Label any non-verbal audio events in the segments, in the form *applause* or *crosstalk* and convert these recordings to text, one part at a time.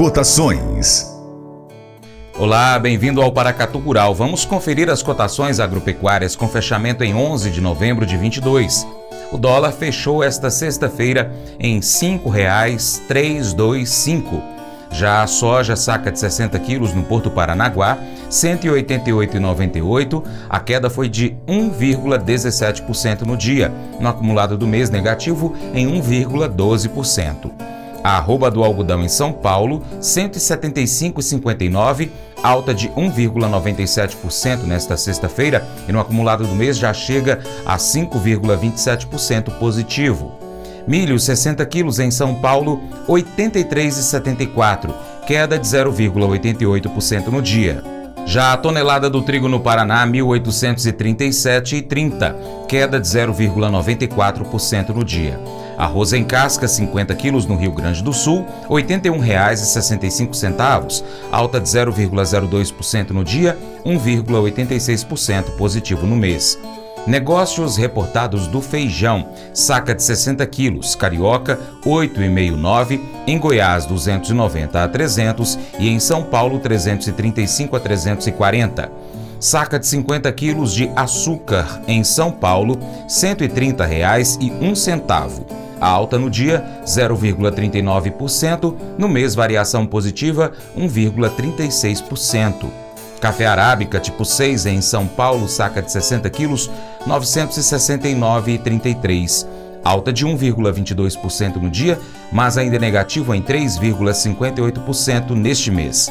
Cotações. Olá, bem-vindo ao Paracatu Rural. Vamos conferir as cotações agropecuárias com fechamento em 11 de novembro de 22. O dólar fechou esta sexta-feira em R$ 5,325. Já a soja saca de 60 quilos no Porto Paranaguá, R$ 188,98. A queda foi de 1,17% no dia, no acumulado do mês negativo em 1,12%. A arroba do algodão em São Paulo, R$ 175,59, alta de 1,97% nesta sexta-feira e no acumulado do mês já chega a 5,27% positivo. Milho 60 quilos em São Paulo, 83,74, queda de 0,88% no dia. Já a tonelada do trigo no Paraná, 1.837,30, queda de 0,94% no dia. Arroz em casca, 50 quilos no Rio Grande do Sul, R$ 81,65, alta de 0,02% no dia, 1,86% positivo no mês. Negócios reportados do feijão, saca de 60 quilos, carioca 8,59, em Goiás 290 a 300 e em São Paulo 335 a 340. Saca de 50 quilos de açúcar em São Paulo, R$ 130,01. A alta no dia, 0,39%, no mês variação positiva, 1,36%. Café arábica tipo 6 em São Paulo, saca de 60 quilos, 969,33. Alta de 1,22% no dia, mas ainda negativo em 3,58% neste mês.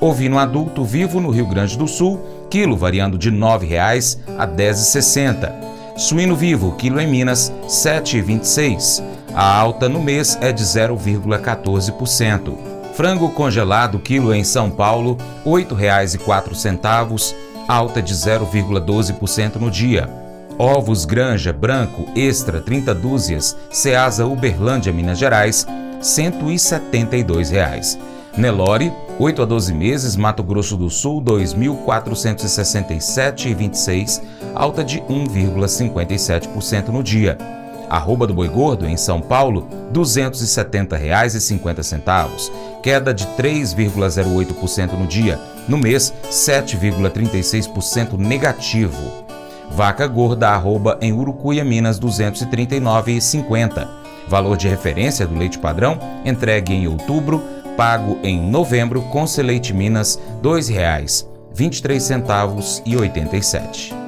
Ovino adulto vivo no Rio Grande do Sul, quilo variando de R$ 9,00 a R$ 10,60. Suíno vivo, quilo em Minas, 7,26. A alta no mês é de 0,14%. Frango congelado, quilo em São Paulo, R$ 8,04, alta de 0,12% no dia. Ovos Granja Branco Extra 30 dúzias, Ceasa Uberlândia, Minas Gerais, 172 reais. Nelore, 8 a 12 meses, Mato Grosso do Sul, 2.467,26, alta de 1,57% no dia. Arroba do Boi Gordo, em São Paulo, R$ 270,50, queda de 3,08% no dia. No mês, 7,36% negativo. Vaca Gorda, arroba em Urucuia, Minas, R$ 239,50. Valor de referência do leite padrão, entregue em outubro, pago em novembro com Seleite Minas R$ 2,23,87.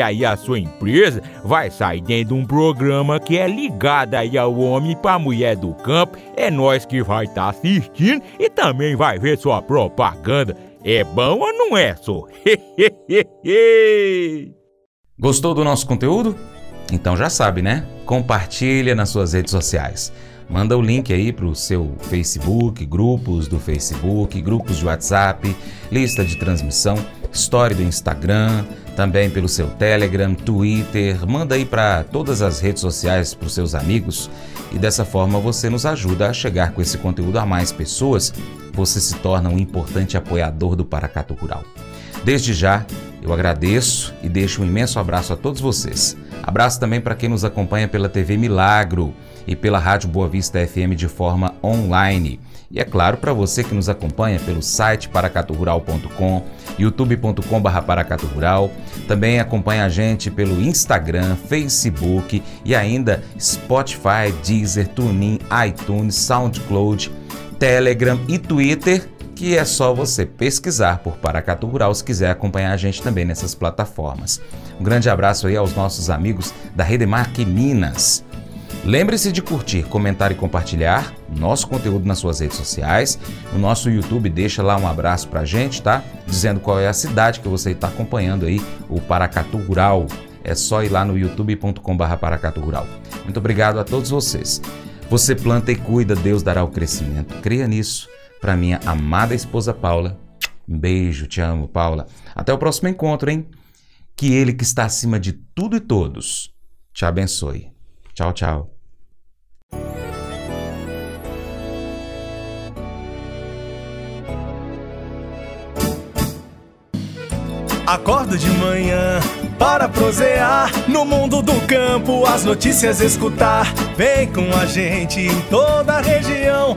aí a sua empresa vai sair dentro de um programa que é ligado aí ao homem para mulher do campo. É nós que vai estar tá assistindo e também vai ver sua propaganda. É bom ou não é, só? *laughs* Gostou do nosso conteúdo? Então já sabe, né? Compartilha nas suas redes sociais. Manda o link aí para o seu Facebook, grupos do Facebook, grupos de WhatsApp, lista de transmissão, história do Instagram, também pelo seu Telegram, Twitter. Manda aí para todas as redes sociais para os seus amigos e dessa forma você nos ajuda a chegar com esse conteúdo a mais pessoas. Você se torna um importante apoiador do Paracato Rural. Desde já, eu agradeço e deixo um imenso abraço a todos vocês. Abraço também para quem nos acompanha pela TV Milagro e pela Rádio Boa Vista FM de forma online. E é claro, para você que nos acompanha pelo site paracaturural.com, youtube.com.br também acompanha a gente pelo Instagram, Facebook e ainda Spotify, Deezer, TuneIn, iTunes, SoundCloud, Telegram e Twitter, que é só você pesquisar por Paracatu Rural se quiser acompanhar a gente também nessas plataformas. Um grande abraço aí aos nossos amigos da Redemarque Minas. Lembre-se de curtir, comentar e compartilhar nosso conteúdo nas suas redes sociais. No nosso YouTube, deixa lá um abraço pra gente, tá? Dizendo qual é a cidade que você está acompanhando aí, o Paracatu Rural. É só ir lá no youtube.com.br Paracatu Rural. Muito obrigado a todos vocês. Você planta e cuida, Deus dará o crescimento. Creia nisso. Para minha amada esposa Paula, um beijo, te amo, Paula. Até o próximo encontro, hein? Que Ele que está acima de tudo e todos te abençoe. Tchau, tchau. Acordo de manhã para prosear no mundo do campo, as notícias escutar. Vem com a gente em toda a região